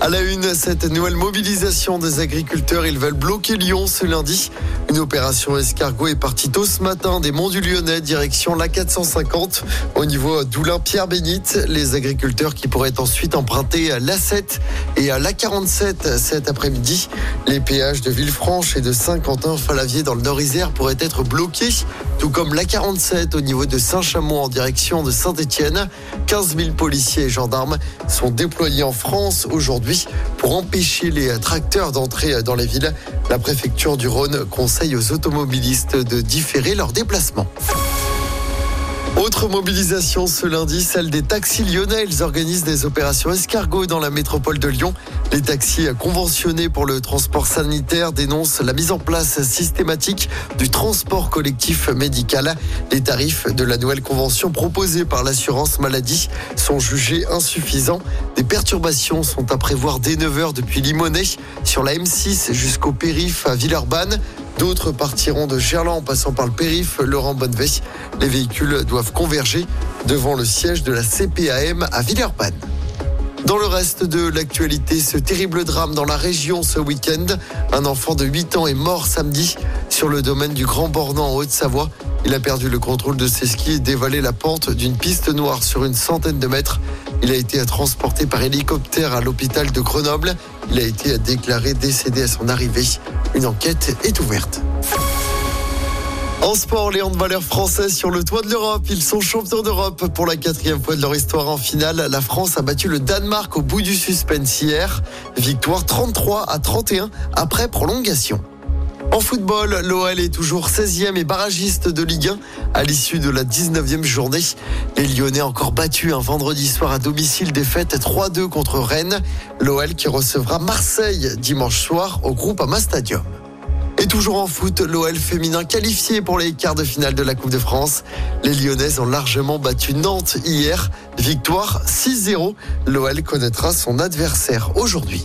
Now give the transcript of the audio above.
À la une, cette nouvelle mobilisation des agriculteurs, ils veulent bloquer Lyon ce lundi. Une opération escargot est partie tôt ce matin des Monts du Lyonnais, direction la 450. Au niveau d'Oulin-Pierre Bénite, les agriculteurs qui pourraient ensuite emprunter l'A7 et la 47 cet après-midi. Les péages de Villefranche et de Saint-Quentin-Falavier dans le Nord-Isère pourraient être bloqués, tout comme la 47 au niveau de Saint-Chamond en direction de Saint-Étienne. 15 000 policiers et gendarmes sont déployés en France aujourd'hui pour empêcher les tracteurs d'entrer dans les villes. La préfecture du Rhône conseille aux automobilistes de différer leur déplacement. Autre mobilisation ce lundi, celle des taxis lyonnais. Ils organisent des opérations escargots dans la métropole de Lyon. Les taxis conventionnés pour le transport sanitaire dénoncent la mise en place systématique du transport collectif médical. Les tarifs de la nouvelle convention proposée par l'assurance maladie sont jugés insuffisants. Des perturbations sont à prévoir dès 9h depuis Limonest sur la M6 jusqu'au périph' à Villeurbanne. D'autres partiront de Gerland en passant par le périph' Laurent Bonnevet. Les véhicules doivent converger devant le siège de la CPAM à Villeurbanne. Dans le reste de l'actualité, ce terrible drame dans la région ce week-end. Un enfant de 8 ans est mort samedi sur le domaine du Grand Bornand en Haute-Savoie. Il a perdu le contrôle de ses skis et dévalé la pente d'une piste noire sur une centaine de mètres. Il a été transporté par hélicoptère à l'hôpital de Grenoble. Il a été déclaré décédé à son arrivée. Une enquête est ouverte. En sport, les handballeurs français sur le toit de l'Europe. Ils sont champions d'Europe pour la quatrième fois de leur histoire en finale. La France a battu le Danemark au bout du suspense hier. Victoire 33 à 31 après prolongation. En football, l'OL est toujours 16e et barragiste de Ligue 1 à l'issue de la 19e journée. Les Lyonnais encore battus un vendredi soir à domicile, défaite 3-2 contre Rennes. L'OL qui recevra Marseille dimanche soir au groupe Ama Stadium. Et toujours en foot, l'OL féminin qualifié pour les quarts de finale de la Coupe de France. Les Lyonnaises ont largement battu Nantes hier. Victoire 6-0. L'OL connaîtra son adversaire aujourd'hui.